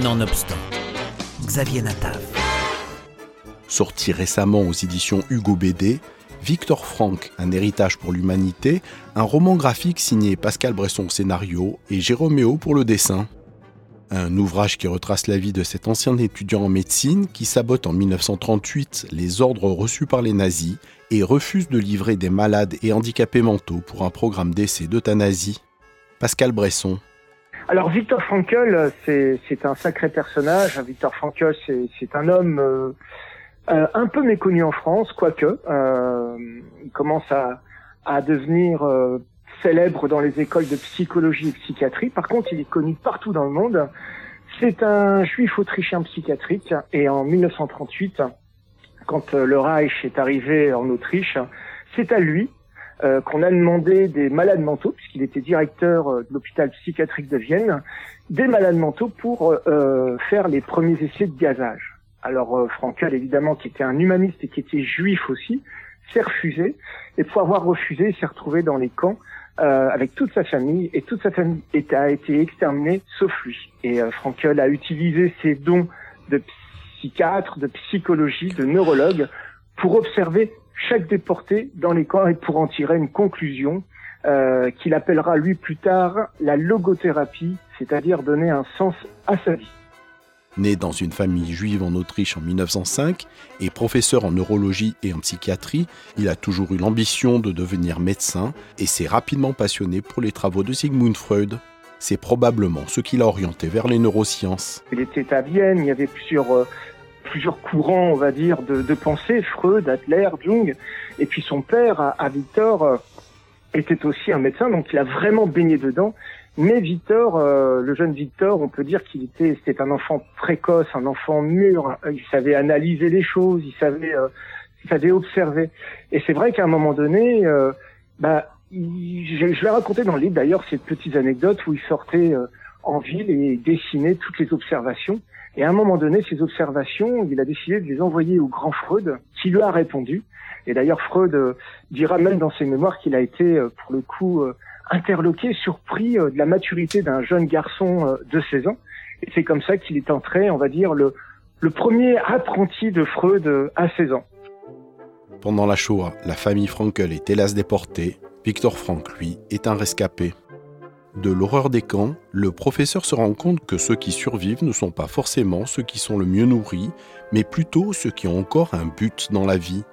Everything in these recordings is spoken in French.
Nonobstant, Xavier Natav. Sorti récemment aux éditions Hugo BD, Victor Franck, Un héritage pour l'humanité, un roman graphique signé Pascal Bresson au scénario et Jérôme pour le dessin. Un ouvrage qui retrace la vie de cet ancien étudiant en médecine qui sabote en 1938 les ordres reçus par les nazis et refuse de livrer des malades et handicapés mentaux pour un programme d'essai d'euthanasie. Pascal Bresson. Alors Victor Frankl, c'est un sacré personnage. Victor Frankl, c'est un homme euh, euh, un peu méconnu en France, quoique. Euh, il commence à, à devenir euh, célèbre dans les écoles de psychologie et psychiatrie. Par contre, il est connu partout dans le monde. C'est un juif autrichien psychiatrique et en 1938, quand le Reich est arrivé en Autriche, c'est à lui euh, qu'on a demandé des malades mentaux, puisqu'il était directeur de l'hôpital psychiatrique de Vienne, des malades mentaux pour euh, faire les premiers essais de gazage. Alors euh, Frankel, évidemment, qui était un humaniste et qui était juif aussi, s'est refusé. Et pour avoir refusé, s'est retrouvé dans les camps euh, avec toute sa famille. Et toute sa famille a été exterminée, sauf lui. Et euh, Frankel a utilisé ses dons de psychiatre, de psychologie, de neurologue pour observer chaque déporté dans les camps et pour en tirer une conclusion euh, qu'il appellera lui plus tard la logothérapie, c'est-à-dire donner un sens à sa vie. Né dans une famille juive en Autriche en 1905 et professeur en neurologie et en psychiatrie, il a toujours eu l'ambition de devenir médecin et s'est rapidement passionné pour les travaux de Sigmund Freud. C'est probablement ce qui l'a orienté vers les neurosciences. Il était à Vienne, il y avait plusieurs, euh, plusieurs courants, on va dire, de, de, pensée, Freud, Adler, Jung, et puis son père, à, Victor, euh, était aussi un médecin, donc il a vraiment baigné dedans. Mais Victor, euh, le jeune Victor, on peut dire qu'il était, c'était un enfant précoce, un enfant mûr. Il savait analyser les choses, il savait, euh, il savait observer. Et c'est vrai qu'à un moment donné, euh, bah, je, je vais raconter dans le livre d'ailleurs ces petites anecdotes où il sortait en ville et dessinait toutes les observations. Et à un moment donné, ces observations, il a décidé de les envoyer au grand Freud, qui lui a répondu. Et d'ailleurs, Freud dira même dans ses mémoires qu'il a été, pour le coup, interloqué, surpris euh, de la maturité d'un jeune garçon euh, de 16 ans. Et c'est comme ça qu'il est entré, on va dire, le, le premier apprenti de Freud euh, à 16 ans. Pendant la Shoah, la famille Frankel est hélas déportée. Victor Frank, lui, est un rescapé. De l'horreur des camps, le professeur se rend compte que ceux qui survivent ne sont pas forcément ceux qui sont le mieux nourris, mais plutôt ceux qui ont encore un but dans la vie.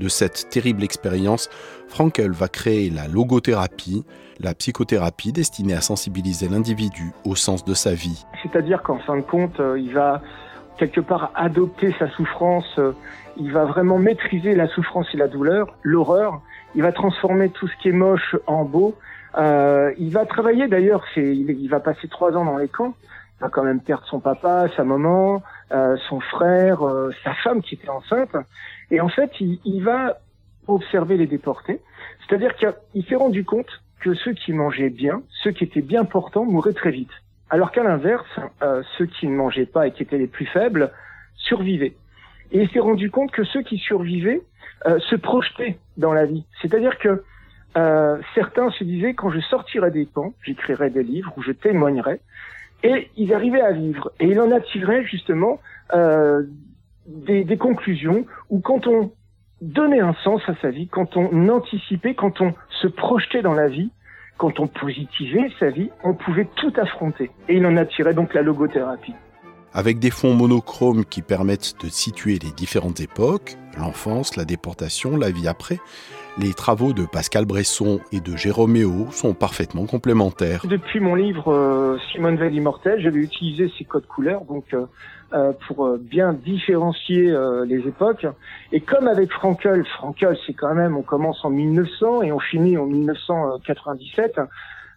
De cette terrible expérience, Frankel va créer la logothérapie, la psychothérapie destinée à sensibiliser l'individu au sens de sa vie. C'est-à-dire qu'en fin de compte, euh, il va quelque part adopter sa souffrance, euh, il va vraiment maîtriser la souffrance et la douleur, l'horreur, il va transformer tout ce qui est moche en beau. Euh, il va travailler d'ailleurs, il, va passer trois ans dans les camps, il va quand même perdre son papa, sa maman, son frère, sa femme qui était enceinte. Et en fait, il, il va observer les déportés. C'est-à-dire qu'il s'est rendu compte que ceux qui mangeaient bien, ceux qui étaient bien portants, mouraient très vite. Alors qu'à l'inverse, euh, ceux qui ne mangeaient pas et qui étaient les plus faibles survivaient. Et il s'est rendu compte que ceux qui survivaient euh, se projetaient dans la vie. C'est-à-dire que euh, certains se disaient quand je sortirai des camps, j'écrirai des livres ou je témoignerai, et ils arrivaient à vivre. Et il en attirait justement des, des conclusions où quand on donner un sens à sa vie, quand on anticipait, quand on se projetait dans la vie, quand on positivait sa vie, on pouvait tout affronter. Et il en attirait donc la logothérapie. Avec des fonds monochromes qui permettent de situer les différentes époques, l'enfance, la déportation, la vie après, les travaux de Pascal Bresson et de Jérôme sont parfaitement complémentaires. Depuis mon livre euh, Simone Veil immortel, j'avais utilisé ces codes couleurs donc euh, euh, pour bien différencier les époques. Et comme avec Frankel, Frankel c'est quand même, on commence en 1900 et on finit en 1997.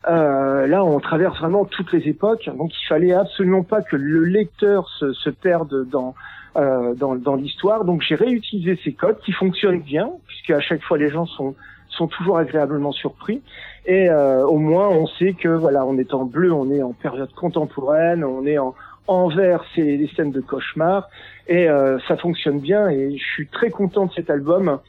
Là, on traverse vraiment toutes les époques, donc il fallait absolument pas que le lecteur se, se perde dans euh, dans, dans l'histoire. Donc j'ai réutilisé ces codes qui fonctionnent bien, puisque à chaque fois les gens sont sont toujours agréablement surpris. Et euh, au moins on sait que voilà, on est en bleu, on est en période contemporaine, on est en en vert, c'est les scènes de cauchemar, et euh, ça fonctionne bien. Et je suis très content de cet album.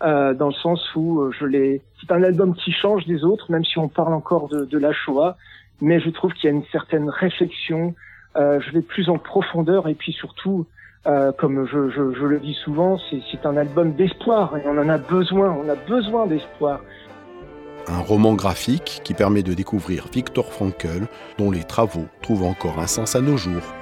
Euh, dans le sens où euh, je l'ai. C'est un album qui change des autres, même si on parle encore de, de la Shoah, mais je trouve qu'il y a une certaine réflexion, je vais plus en profondeur et puis surtout, comme je, je, je, le dis souvent, c'est un album d'espoir et on en a besoin, on a besoin d'espoir. Un roman graphique qui permet de découvrir Viktor Frankl, dont les travaux trouvent encore un sens à nos jours.